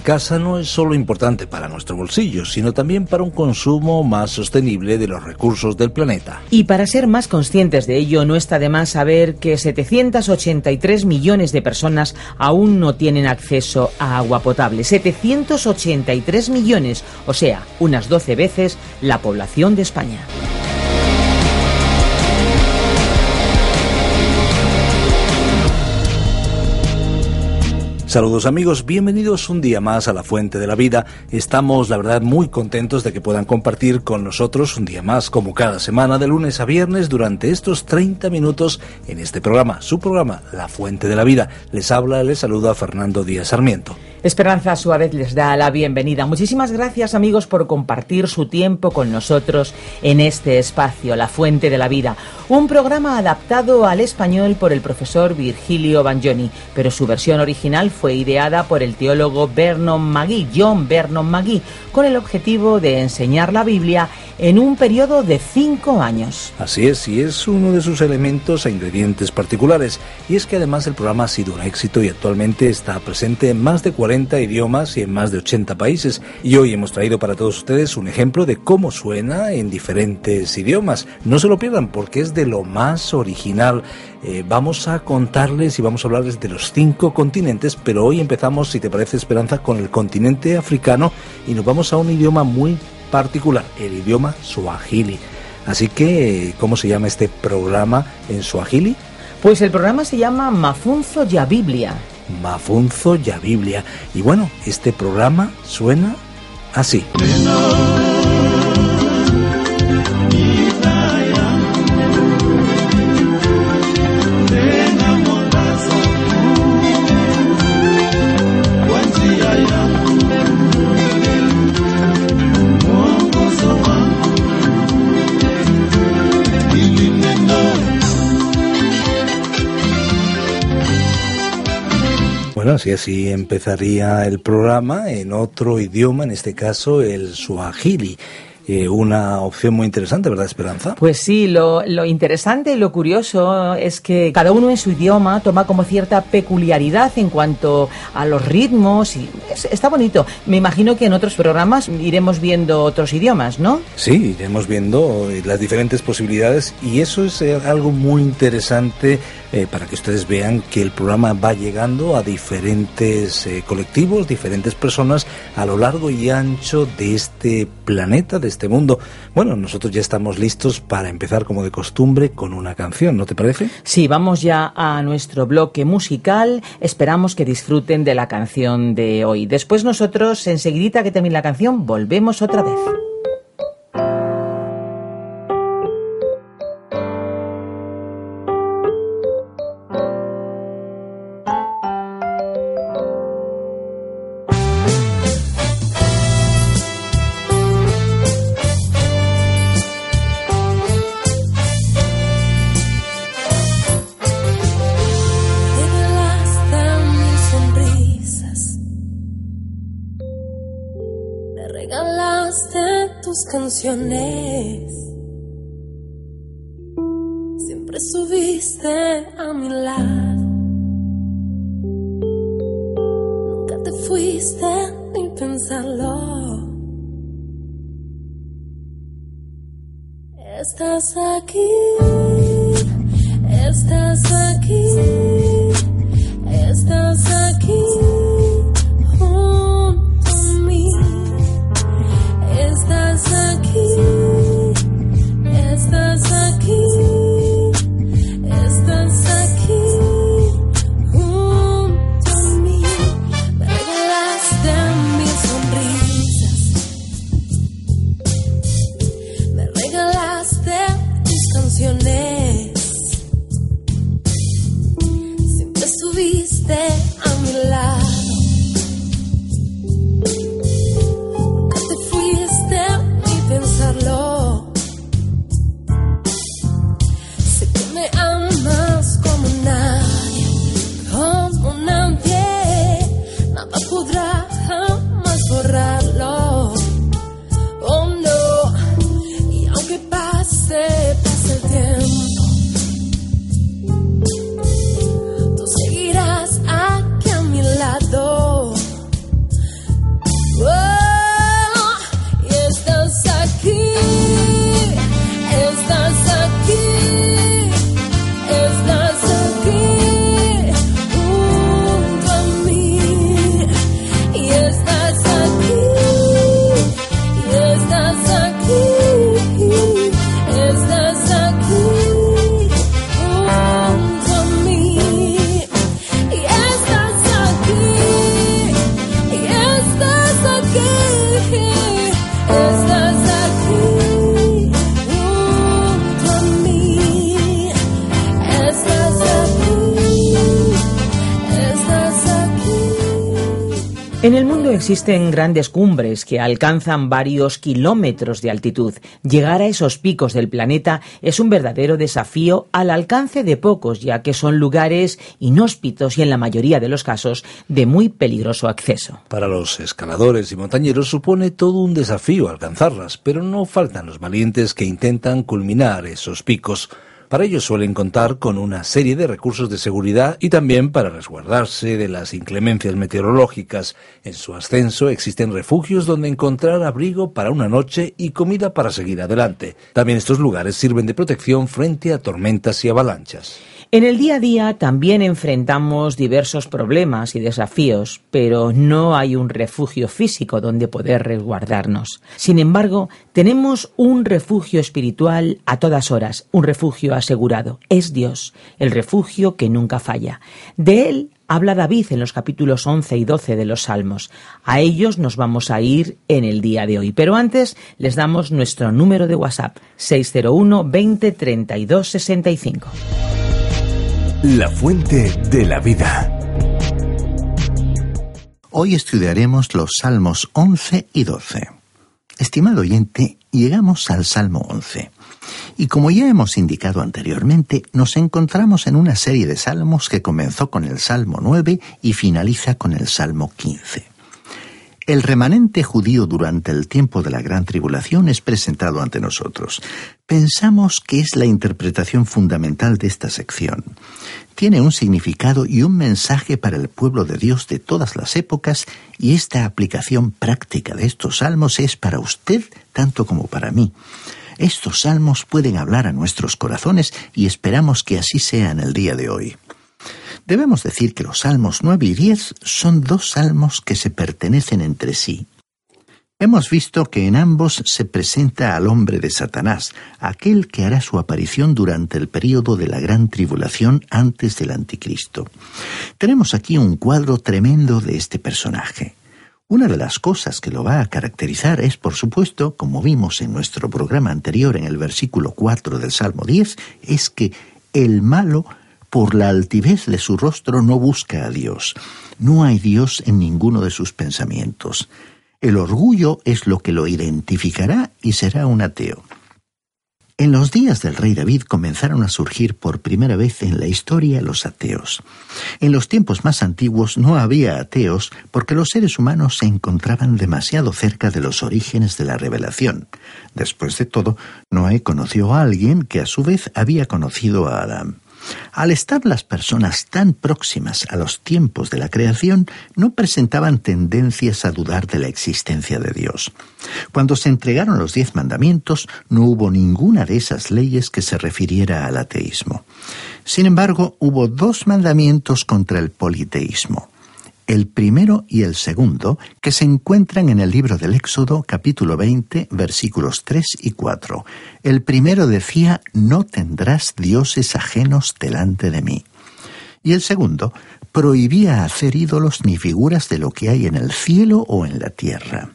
Casa no es solo importante para nuestro bolsillo, sino también para un consumo más sostenible de los recursos del planeta. Y para ser más conscientes de ello, no está de más saber que 783 millones de personas aún no tienen acceso a agua potable. 783 millones, o sea, unas 12 veces la población de España. Saludos amigos, bienvenidos un día más a la Fuente de la Vida. Estamos, la verdad, muy contentos de que puedan compartir con nosotros un día más, como cada semana, de lunes a viernes, durante estos 30 minutos en este programa, su programa, La Fuente de la Vida. Les habla, les saluda Fernando Díaz Sarmiento. Esperanza Suárez les da la bienvenida. Muchísimas gracias amigos por compartir su tiempo con nosotros en este espacio, La Fuente de la Vida, un programa adaptado al español por el profesor Virgilio Bagnoni, pero su versión original fue ideada por el teólogo Vernon Magui, John Vernon Magui, con el objetivo de enseñar la Biblia en un periodo de cinco años. Así es, y es uno de sus elementos e ingredientes particulares, y es que además el programa ha sido un éxito y actualmente está presente en más de 40 idiomas y en más de 80 países. Y hoy hemos traído para todos ustedes un ejemplo de cómo suena en diferentes idiomas. No se lo pierdan porque es de lo más original. Eh, vamos a contarles y vamos a hablarles de los cinco continentes, pero hoy empezamos, si te parece Esperanza, con el continente africano y nos vamos a un idioma muy particular, el idioma suajili. Así que, ¿cómo se llama este programa en suajili? Pues el programa se llama Mafunzo Ya Biblia. Mafunzo Ya Biblia. Y bueno, este programa suena así. Bueno, así así empezaría el programa en otro idioma, en este caso el suajili. Eh, una opción muy interesante, ¿verdad, Esperanza? Pues sí, lo, lo, interesante y lo curioso es que cada uno en su idioma toma como cierta peculiaridad en cuanto a los ritmos y es, está bonito. Me imagino que en otros programas iremos viendo otros idiomas, ¿no? Sí, iremos viendo las diferentes posibilidades y eso es eh, algo muy interesante eh, para que ustedes vean que el programa va llegando a diferentes eh, colectivos, diferentes personas a lo largo y ancho de este planeta, de este mundo. Bueno, nosotros ya estamos listos para empezar como de costumbre con una canción, ¿no te parece? Sí, vamos ya a nuestro bloque musical. Esperamos que disfruten de la canción de hoy. Después nosotros, enseguidita que termine la canción, volvemos otra vez. Canciones. Existen grandes cumbres que alcanzan varios kilómetros de altitud. Llegar a esos picos del planeta es un verdadero desafío al alcance de pocos, ya que son lugares inhóspitos y en la mayoría de los casos de muy peligroso acceso. Para los escaladores y montañeros supone todo un desafío alcanzarlas, pero no faltan los valientes que intentan culminar esos picos. Para ello suelen contar con una serie de recursos de seguridad y también para resguardarse de las inclemencias meteorológicas. En su ascenso existen refugios donde encontrar abrigo para una noche y comida para seguir adelante. También estos lugares sirven de protección frente a tormentas y avalanchas. En el día a día también enfrentamos diversos problemas y desafíos, pero no hay un refugio físico donde poder resguardarnos. Sin embargo, tenemos un refugio espiritual a todas horas, un refugio asegurado. Es Dios, el refugio que nunca falla. De él habla David en los capítulos 11 y 12 de los Salmos. A ellos nos vamos a ir en el día de hoy. Pero antes les damos nuestro número de WhatsApp 601 20 32 65. La fuente de la vida. Hoy estudiaremos los Salmos 11 y 12. Estimado oyente, llegamos al Salmo 11. Y como ya hemos indicado anteriormente, nos encontramos en una serie de salmos que comenzó con el Salmo 9 y finaliza con el Salmo 15. El remanente judío durante el tiempo de la gran tribulación es presentado ante nosotros. Pensamos que es la interpretación fundamental de esta sección. Tiene un significado y un mensaje para el pueblo de Dios de todas las épocas y esta aplicación práctica de estos salmos es para usted tanto como para mí. Estos salmos pueden hablar a nuestros corazones y esperamos que así sea en el día de hoy. Debemos decir que los salmos 9 y 10 son dos salmos que se pertenecen entre sí. Hemos visto que en ambos se presenta al hombre de Satanás, aquel que hará su aparición durante el período de la gran tribulación antes del anticristo. Tenemos aquí un cuadro tremendo de este personaje. Una de las cosas que lo va a caracterizar es, por supuesto, como vimos en nuestro programa anterior en el versículo 4 del Salmo 10, es que el malo por la altivez de su rostro no busca a Dios. No hay Dios en ninguno de sus pensamientos. El orgullo es lo que lo identificará y será un ateo. En los días del rey David comenzaron a surgir por primera vez en la historia los ateos. En los tiempos más antiguos no había ateos porque los seres humanos se encontraban demasiado cerca de los orígenes de la revelación. Después de todo, Noé conoció a alguien que a su vez había conocido a Adán. Al estar las personas tan próximas a los tiempos de la creación, no presentaban tendencias a dudar de la existencia de Dios. Cuando se entregaron los diez mandamientos, no hubo ninguna de esas leyes que se refiriera al ateísmo. Sin embargo, hubo dos mandamientos contra el politeísmo el primero y el segundo, que se encuentran en el libro del Éxodo capítulo 20 versículos 3 y 4. El primero decía, no tendrás dioses ajenos delante de mí. Y el segundo prohibía hacer ídolos ni figuras de lo que hay en el cielo o en la tierra.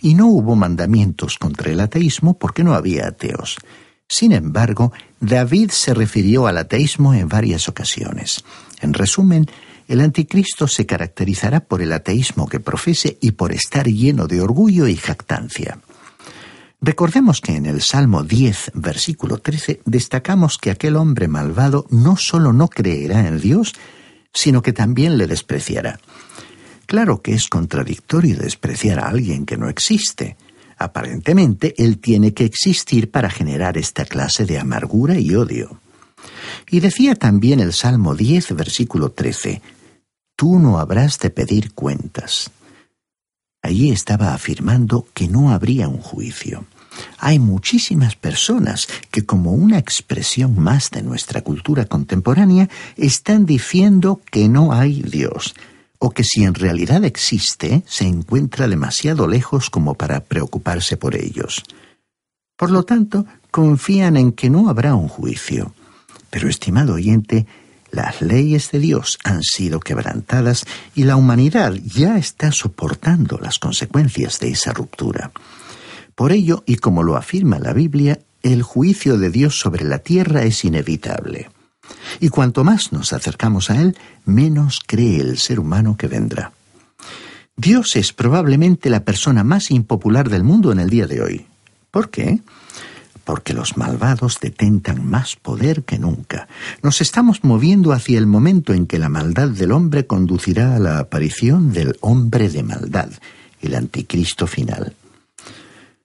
Y no hubo mandamientos contra el ateísmo porque no había ateos. Sin embargo, David se refirió al ateísmo en varias ocasiones. En resumen, el anticristo se caracterizará por el ateísmo que profese y por estar lleno de orgullo y jactancia. Recordemos que en el Salmo 10, versículo 13, destacamos que aquel hombre malvado no solo no creerá en Dios, sino que también le despreciará. Claro que es contradictorio despreciar a alguien que no existe. Aparentemente, él tiene que existir para generar esta clase de amargura y odio. Y decía también el Salmo 10, versículo 13, Tú no habrás de pedir cuentas. Allí estaba afirmando que no habría un juicio. Hay muchísimas personas que, como una expresión más de nuestra cultura contemporánea, están diciendo que no hay Dios, o que si en realidad existe, se encuentra demasiado lejos como para preocuparse por ellos. Por lo tanto, confían en que no habrá un juicio. Pero, estimado oyente, las leyes de Dios han sido quebrantadas y la humanidad ya está soportando las consecuencias de esa ruptura. Por ello, y como lo afirma la Biblia, el juicio de Dios sobre la tierra es inevitable. Y cuanto más nos acercamos a Él, menos cree el ser humano que vendrá. Dios es probablemente la persona más impopular del mundo en el día de hoy. ¿Por qué? Porque los malvados detentan más poder que nunca. Nos estamos moviendo hacia el momento en que la maldad del hombre conducirá a la aparición del hombre de maldad, el anticristo final.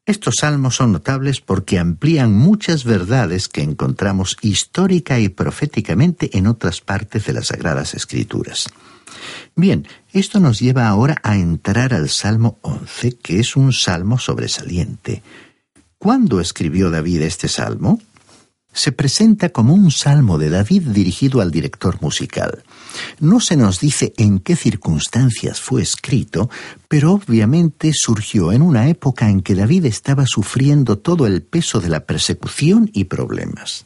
Estos salmos son notables porque amplían muchas verdades que encontramos histórica y proféticamente en otras partes de las Sagradas Escrituras. Bien, esto nos lleva ahora a entrar al Salmo 11, que es un salmo sobresaliente. ¿Cuándo escribió David este salmo? se presenta como un salmo de David dirigido al director musical. No se nos dice en qué circunstancias fue escrito, pero obviamente surgió en una época en que David estaba sufriendo todo el peso de la persecución y problemas.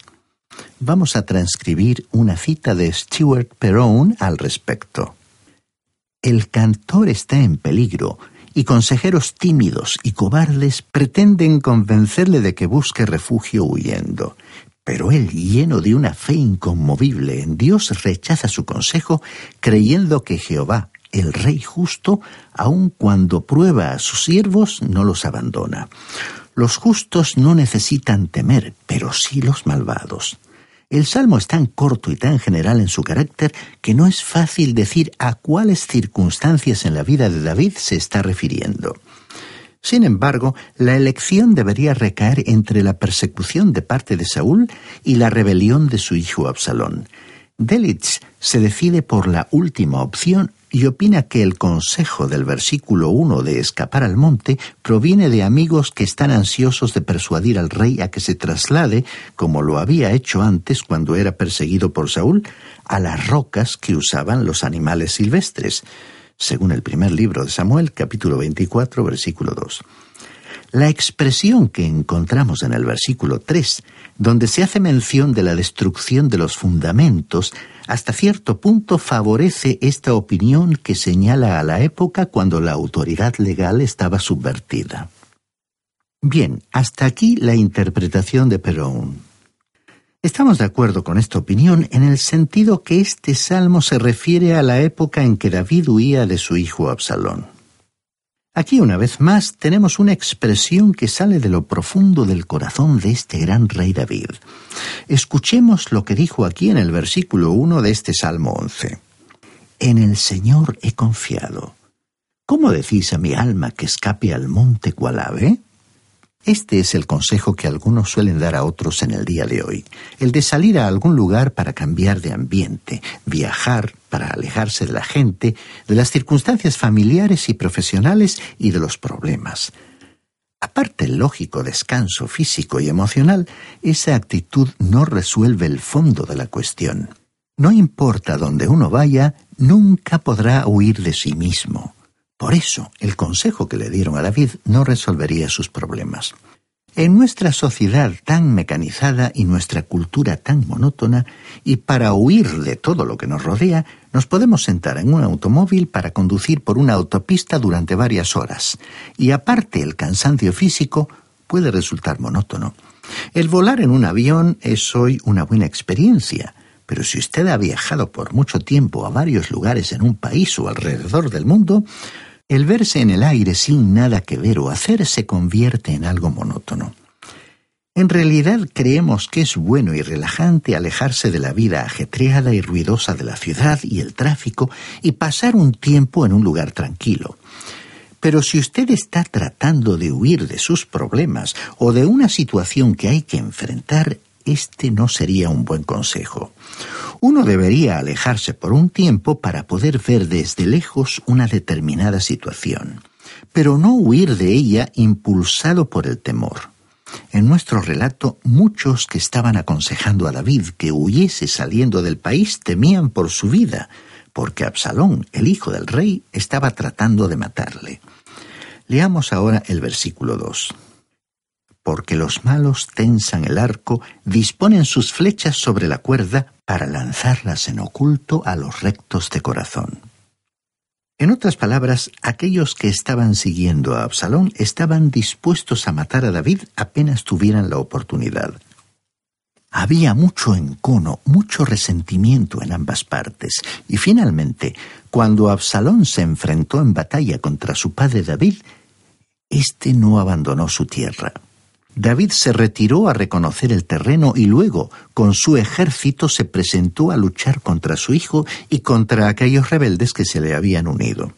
Vamos a transcribir una cita de Stuart Perrone al respecto. El cantor está en peligro, y consejeros tímidos y cobardes pretenden convencerle de que busque refugio huyendo. Pero él, lleno de una fe inconmovible en Dios, rechaza su consejo, creyendo que Jehová, el Rey justo, aun cuando prueba a sus siervos, no los abandona. Los justos no necesitan temer, pero sí los malvados. El salmo es tan corto y tan general en su carácter que no es fácil decir a cuáles circunstancias en la vida de David se está refiriendo. Sin embargo, la elección debería recaer entre la persecución de parte de Saúl y la rebelión de su hijo Absalón. Delitz se decide por la última opción y opina que el consejo del versículo 1 de escapar al monte proviene de amigos que están ansiosos de persuadir al rey a que se traslade, como lo había hecho antes cuando era perseguido por Saúl, a las rocas que usaban los animales silvestres según el primer libro de Samuel, capítulo 24, versículo 2. La expresión que encontramos en el versículo 3, donde se hace mención de la destrucción de los fundamentos, hasta cierto punto favorece esta opinión que señala a la época cuando la autoridad legal estaba subvertida. Bien, hasta aquí la interpretación de Perón. Estamos de acuerdo con esta opinión en el sentido que este salmo se refiere a la época en que David huía de su hijo Absalón. Aquí una vez más tenemos una expresión que sale de lo profundo del corazón de este gran rey David. Escuchemos lo que dijo aquí en el versículo 1 de este Salmo 11. En el Señor he confiado. ¿Cómo decís a mi alma que escape al monte cual ave? Este es el consejo que algunos suelen dar a otros en el día de hoy, el de salir a algún lugar para cambiar de ambiente, viajar para alejarse de la gente, de las circunstancias familiares y profesionales y de los problemas. Aparte el lógico descanso físico y emocional, esa actitud no resuelve el fondo de la cuestión. No importa dónde uno vaya, nunca podrá huir de sí mismo. Por eso, el consejo que le dieron a David no resolvería sus problemas. En nuestra sociedad tan mecanizada y nuestra cultura tan monótona, y para huir de todo lo que nos rodea, nos podemos sentar en un automóvil para conducir por una autopista durante varias horas, y aparte el cansancio físico puede resultar monótono. El volar en un avión es hoy una buena experiencia, pero si usted ha viajado por mucho tiempo a varios lugares en un país o alrededor del mundo, el verse en el aire sin nada que ver o hacer se convierte en algo monótono. En realidad creemos que es bueno y relajante alejarse de la vida ajetreada y ruidosa de la ciudad y el tráfico y pasar un tiempo en un lugar tranquilo. Pero si usted está tratando de huir de sus problemas o de una situación que hay que enfrentar, este no sería un buen consejo. Uno debería alejarse por un tiempo para poder ver desde lejos una determinada situación, pero no huir de ella impulsado por el temor. En nuestro relato, muchos que estaban aconsejando a David que huyese saliendo del país temían por su vida, porque Absalón, el hijo del rey, estaba tratando de matarle. Leamos ahora el versículo 2 porque los malos tensan el arco, disponen sus flechas sobre la cuerda para lanzarlas en oculto a los rectos de corazón. En otras palabras, aquellos que estaban siguiendo a Absalón estaban dispuestos a matar a David apenas tuvieran la oportunidad. Había mucho encono, mucho resentimiento en ambas partes, y finalmente, cuando Absalón se enfrentó en batalla contra su padre David, éste no abandonó su tierra. David se retiró a reconocer el terreno y luego, con su ejército, se presentó a luchar contra su hijo y contra aquellos rebeldes que se le habían unido.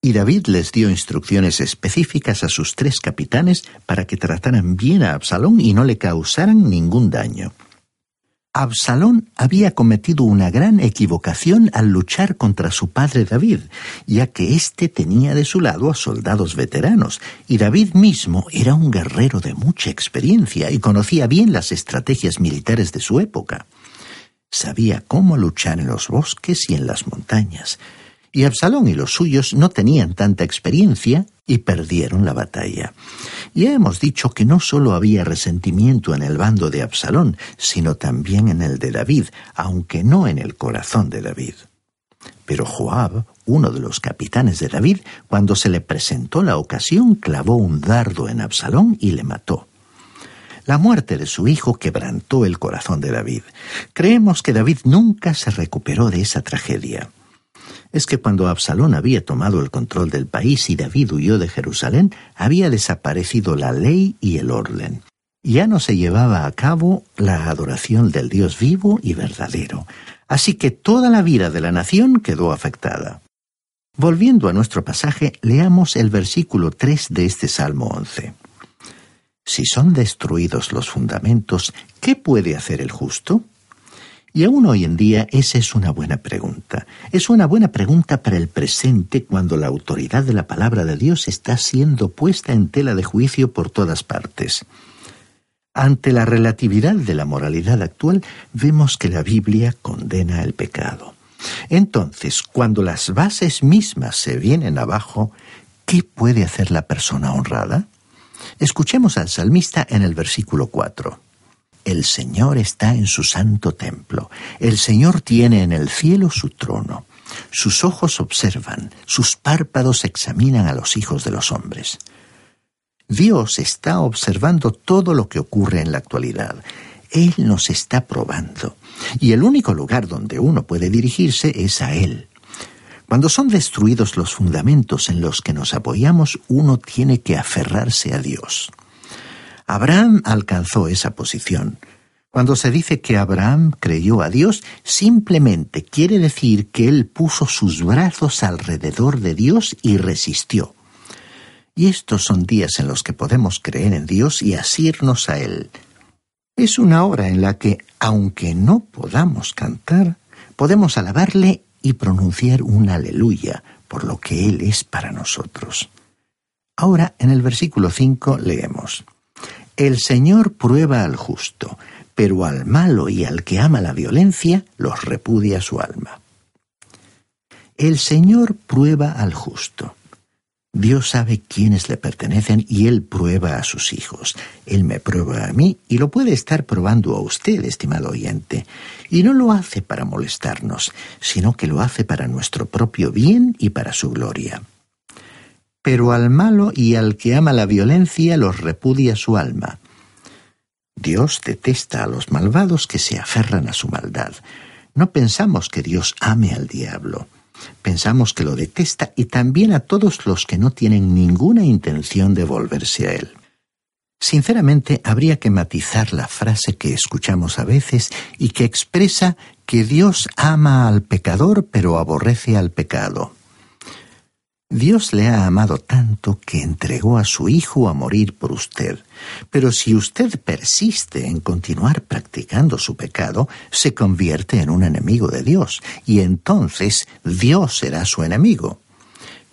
Y David les dio instrucciones específicas a sus tres capitanes para que trataran bien a Absalón y no le causaran ningún daño. Absalón había cometido una gran equivocación al luchar contra su padre David, ya que éste tenía de su lado a soldados veteranos, y David mismo era un guerrero de mucha experiencia y conocía bien las estrategias militares de su época. Sabía cómo luchar en los bosques y en las montañas, y Absalón y los suyos no tenían tanta experiencia y perdieron la batalla. Ya hemos dicho que no solo había resentimiento en el bando de Absalón, sino también en el de David, aunque no en el corazón de David. Pero Joab, uno de los capitanes de David, cuando se le presentó la ocasión, clavó un dardo en Absalón y le mató. La muerte de su hijo quebrantó el corazón de David. Creemos que David nunca se recuperó de esa tragedia es que cuando Absalón había tomado el control del país y David huyó de Jerusalén, había desaparecido la ley y el orden. Ya no se llevaba a cabo la adoración del Dios vivo y verdadero. Así que toda la vida de la nación quedó afectada. Volviendo a nuestro pasaje, leamos el versículo 3 de este Salmo 11. Si son destruidos los fundamentos, ¿qué puede hacer el justo? Y aún hoy en día esa es una buena pregunta. Es una buena pregunta para el presente cuando la autoridad de la palabra de Dios está siendo puesta en tela de juicio por todas partes. Ante la relatividad de la moralidad actual, vemos que la Biblia condena el pecado. Entonces, cuando las bases mismas se vienen abajo, ¿qué puede hacer la persona honrada? Escuchemos al salmista en el versículo 4. El Señor está en su santo templo. El Señor tiene en el cielo su trono. Sus ojos observan, sus párpados examinan a los hijos de los hombres. Dios está observando todo lo que ocurre en la actualidad. Él nos está probando. Y el único lugar donde uno puede dirigirse es a Él. Cuando son destruidos los fundamentos en los que nos apoyamos, uno tiene que aferrarse a Dios. Abraham alcanzó esa posición. Cuando se dice que Abraham creyó a Dios, simplemente quiere decir que él puso sus brazos alrededor de Dios y resistió. Y estos son días en los que podemos creer en Dios y asirnos a Él. Es una hora en la que, aunque no podamos cantar, podemos alabarle y pronunciar un aleluya por lo que Él es para nosotros. Ahora, en el versículo 5 leemos. El Señor prueba al justo, pero al malo y al que ama la violencia los repudia su alma. El Señor prueba al justo. Dios sabe quiénes le pertenecen y Él prueba a sus hijos. Él me prueba a mí y lo puede estar probando a usted, estimado oyente. Y no lo hace para molestarnos, sino que lo hace para nuestro propio bien y para su gloria pero al malo y al que ama la violencia los repudia su alma. Dios detesta a los malvados que se aferran a su maldad. No pensamos que Dios ame al diablo. Pensamos que lo detesta y también a todos los que no tienen ninguna intención de volverse a él. Sinceramente, habría que matizar la frase que escuchamos a veces y que expresa que Dios ama al pecador pero aborrece al pecado. Dios le ha amado tanto que entregó a su Hijo a morir por usted. Pero si usted persiste en continuar practicando su pecado, se convierte en un enemigo de Dios, y entonces Dios será su enemigo.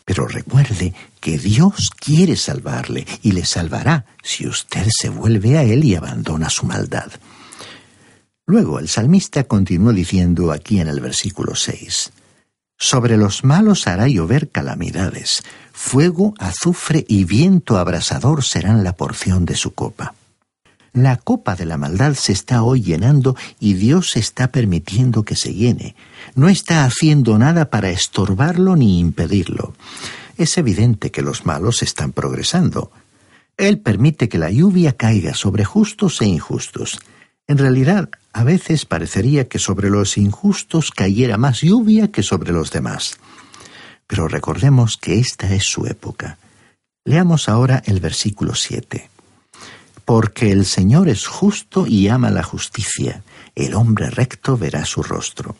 Pero recuerde que Dios quiere salvarle y le salvará si usted se vuelve a Él y abandona su maldad. Luego el salmista continuó diciendo aquí en el versículo 6, sobre los malos hará llover calamidades. Fuego, azufre y viento abrasador serán la porción de su copa. La copa de la maldad se está hoy llenando y Dios está permitiendo que se llene. No está haciendo nada para estorbarlo ni impedirlo. Es evidente que los malos están progresando. Él permite que la lluvia caiga sobre justos e injustos. En realidad, a veces parecería que sobre los injustos cayera más lluvia que sobre los demás. Pero recordemos que esta es su época. Leamos ahora el versículo 7. Porque el Señor es justo y ama la justicia, el hombre recto verá su rostro.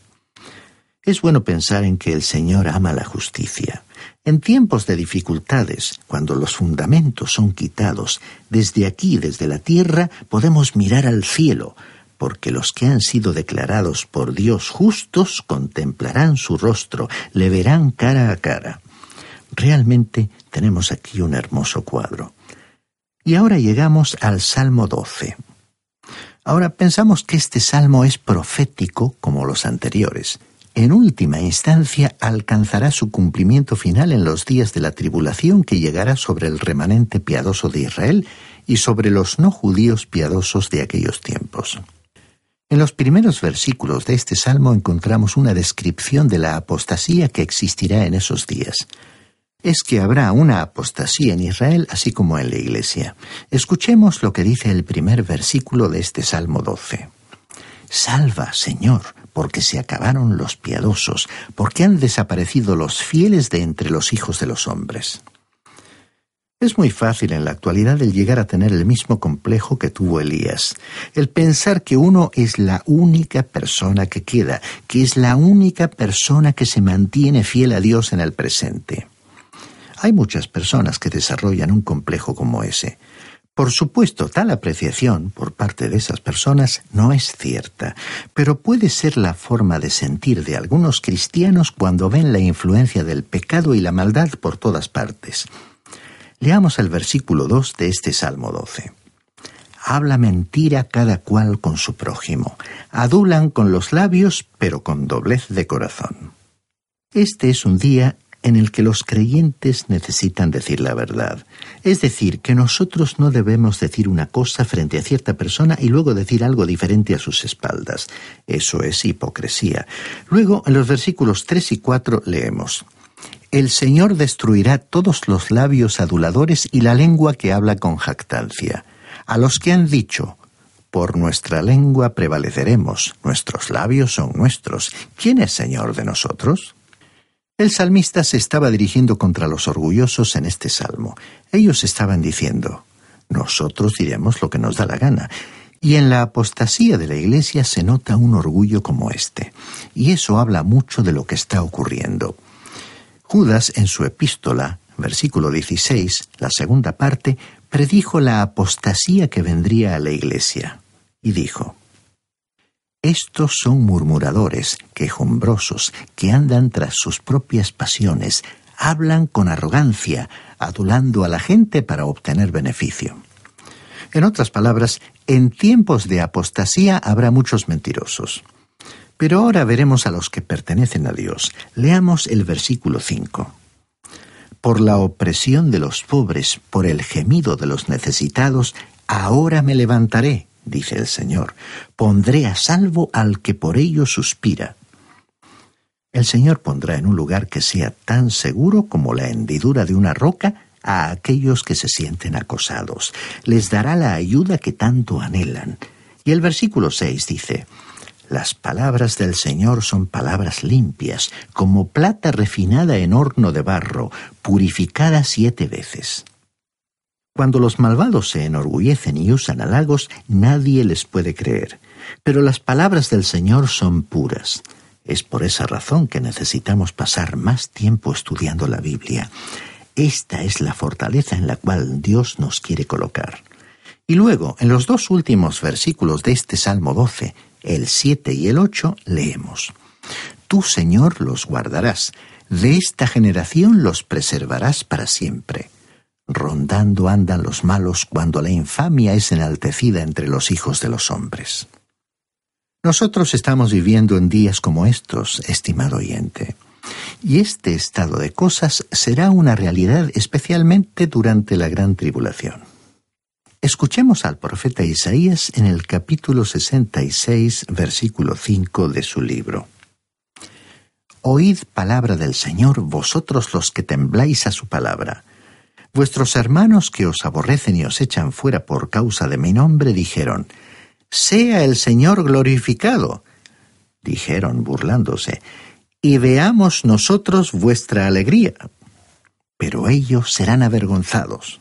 Es bueno pensar en que el Señor ama la justicia. En tiempos de dificultades, cuando los fundamentos son quitados, desde aquí, desde la tierra, podemos mirar al cielo, porque los que han sido declarados por Dios justos contemplarán su rostro, le verán cara a cara. Realmente tenemos aquí un hermoso cuadro. Y ahora llegamos al Salmo 12. Ahora pensamos que este salmo es profético como los anteriores en última instancia alcanzará su cumplimiento final en los días de la tribulación que llegará sobre el remanente piadoso de Israel y sobre los no judíos piadosos de aquellos tiempos. En los primeros versículos de este salmo encontramos una descripción de la apostasía que existirá en esos días. Es que habrá una apostasía en Israel así como en la Iglesia. Escuchemos lo que dice el primer versículo de este Salmo 12. Salva, Señor, porque se acabaron los piadosos, porque han desaparecido los fieles de entre los hijos de los hombres. Es muy fácil en la actualidad el llegar a tener el mismo complejo que tuvo Elías, el pensar que uno es la única persona que queda, que es la única persona que se mantiene fiel a Dios en el presente. Hay muchas personas que desarrollan un complejo como ese, por supuesto, tal apreciación por parte de esas personas no es cierta, pero puede ser la forma de sentir de algunos cristianos cuando ven la influencia del pecado y la maldad por todas partes. Leamos el versículo 2 de este Salmo 12. Habla mentira cada cual con su prójimo. Adulan con los labios, pero con doblez de corazón. Este es un día en el que los creyentes necesitan decir la verdad. Es decir, que nosotros no debemos decir una cosa frente a cierta persona y luego decir algo diferente a sus espaldas. Eso es hipocresía. Luego, en los versículos 3 y 4 leemos. El Señor destruirá todos los labios aduladores y la lengua que habla con jactancia. A los que han dicho, por nuestra lengua prevaleceremos, nuestros labios son nuestros. ¿Quién es Señor de nosotros? El salmista se estaba dirigiendo contra los orgullosos en este salmo. Ellos estaban diciendo, nosotros diremos lo que nos da la gana. Y en la apostasía de la Iglesia se nota un orgullo como este. Y eso habla mucho de lo que está ocurriendo. Judas, en su epístola, versículo 16, la segunda parte, predijo la apostasía que vendría a la Iglesia. Y dijo, estos son murmuradores, quejumbrosos, que andan tras sus propias pasiones, hablan con arrogancia, adulando a la gente para obtener beneficio. En otras palabras, en tiempos de apostasía habrá muchos mentirosos. Pero ahora veremos a los que pertenecen a Dios. Leamos el versículo 5. Por la opresión de los pobres, por el gemido de los necesitados, ahora me levantaré dice el Señor, pondré a salvo al que por ello suspira. El Señor pondrá en un lugar que sea tan seguro como la hendidura de una roca a aquellos que se sienten acosados. Les dará la ayuda que tanto anhelan. Y el versículo 6 dice, Las palabras del Señor son palabras limpias, como plata refinada en horno de barro, purificada siete veces. Cuando los malvados se enorgullecen y usan halagos, nadie les puede creer. Pero las palabras del Señor son puras. Es por esa razón que necesitamos pasar más tiempo estudiando la Biblia. Esta es la fortaleza en la cual Dios nos quiere colocar. Y luego, en los dos últimos versículos de este Salmo 12, el 7 y el 8, leemos. Tú, Señor, los guardarás, de esta generación los preservarás para siempre. Rondando andan los malos cuando la infamia es enaltecida entre los hijos de los hombres. Nosotros estamos viviendo en días como estos, estimado oyente, y este estado de cosas será una realidad especialmente durante la gran tribulación. Escuchemos al profeta Isaías en el capítulo 66, versículo 5 de su libro. Oíd palabra del Señor vosotros los que tembláis a su palabra Vuestros hermanos que os aborrecen y os echan fuera por causa de mi nombre dijeron, sea el Señor glorificado, dijeron burlándose, y veamos nosotros vuestra alegría. Pero ellos serán avergonzados.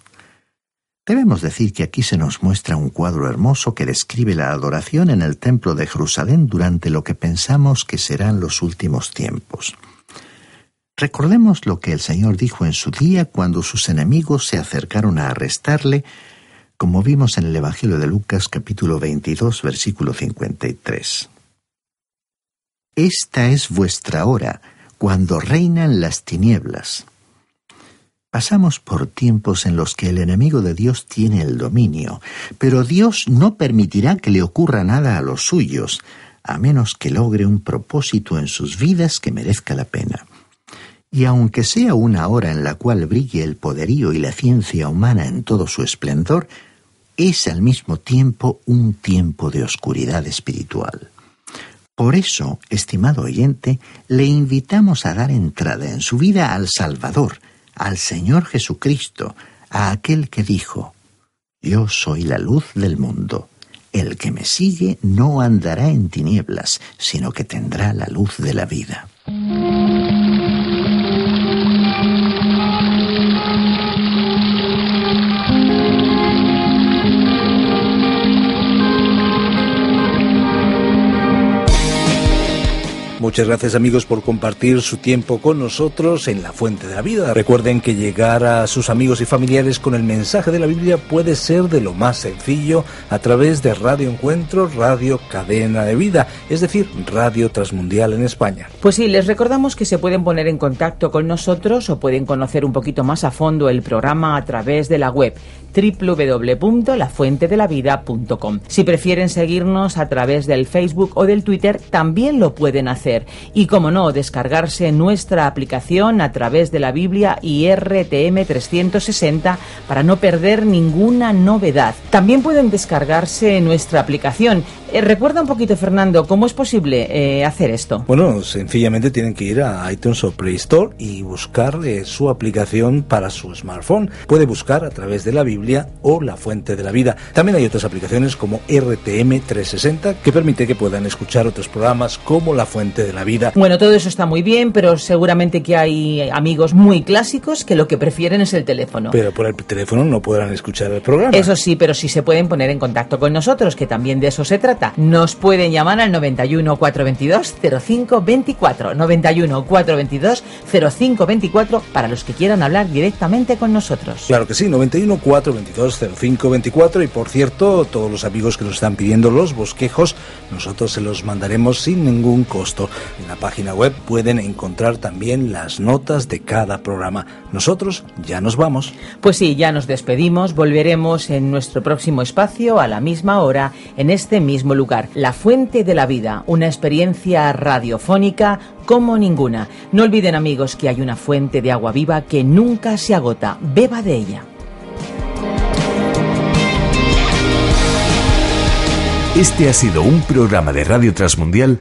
Debemos decir que aquí se nos muestra un cuadro hermoso que describe la adoración en el templo de Jerusalén durante lo que pensamos que serán los últimos tiempos. Recordemos lo que el Señor dijo en su día cuando sus enemigos se acercaron a arrestarle, como vimos en el Evangelio de Lucas capítulo 22 versículo 53. Esta es vuestra hora, cuando reinan las tinieblas. Pasamos por tiempos en los que el enemigo de Dios tiene el dominio, pero Dios no permitirá que le ocurra nada a los suyos, a menos que logre un propósito en sus vidas que merezca la pena. Y aunque sea una hora en la cual brille el poderío y la ciencia humana en todo su esplendor, es al mismo tiempo un tiempo de oscuridad espiritual. Por eso, estimado oyente, le invitamos a dar entrada en su vida al Salvador, al Señor Jesucristo, a aquel que dijo, Yo soy la luz del mundo. El que me sigue no andará en tinieblas, sino que tendrá la luz de la vida. Muchas gracias amigos por compartir su tiempo con nosotros en la Fuente de la Vida. Recuerden que llegar a sus amigos y familiares con el mensaje de la Biblia puede ser de lo más sencillo a través de Radio Encuentro, Radio Cadena de Vida, es decir, Radio Transmundial en España. Pues sí, les recordamos que se pueden poner en contacto con nosotros o pueden conocer un poquito más a fondo el programa a través de la web www.lafuentedelavida.com. Si prefieren seguirnos a través del Facebook o del Twitter, también lo pueden hacer. Y como no, descargarse nuestra aplicación a través de la Biblia y RTM 360 para no perder ninguna novedad. También pueden descargarse nuestra aplicación. Eh, recuerda un poquito, Fernando, ¿cómo es posible eh, hacer esto? Bueno, sencillamente tienen que ir a iTunes o Play Store y buscar eh, su aplicación para su smartphone. Puede buscar a través de la Biblia o la Fuente de la Vida. También hay otras aplicaciones como RTM 360 que permite que puedan escuchar otros programas como La Fuente de la Vida. Bueno, todo eso está muy bien, pero seguramente que hay amigos muy clásicos que lo que prefieren es el teléfono. Pero por el teléfono no podrán escuchar el programa. Eso sí, pero sí se pueden poner en contacto con nosotros, que también de eso se trata. Nos pueden llamar al 91 422 0524. 91 422 0524 para los que quieran hablar directamente con nosotros. Claro que sí, 91 422 0524 y por cierto, todos los amigos que nos están pidiendo los bosquejos, nosotros se los mandaremos sin ningún costo. En la página web pueden encontrar también las notas de cada programa. Nosotros ya nos vamos. Pues sí, ya nos despedimos, volveremos en nuestro próximo espacio a la misma hora, en este mismo lugar. La Fuente de la Vida, una experiencia radiofónica como ninguna. No olviden amigos que hay una fuente de agua viva que nunca se agota. Beba de ella. Este ha sido un programa de Radio Transmundial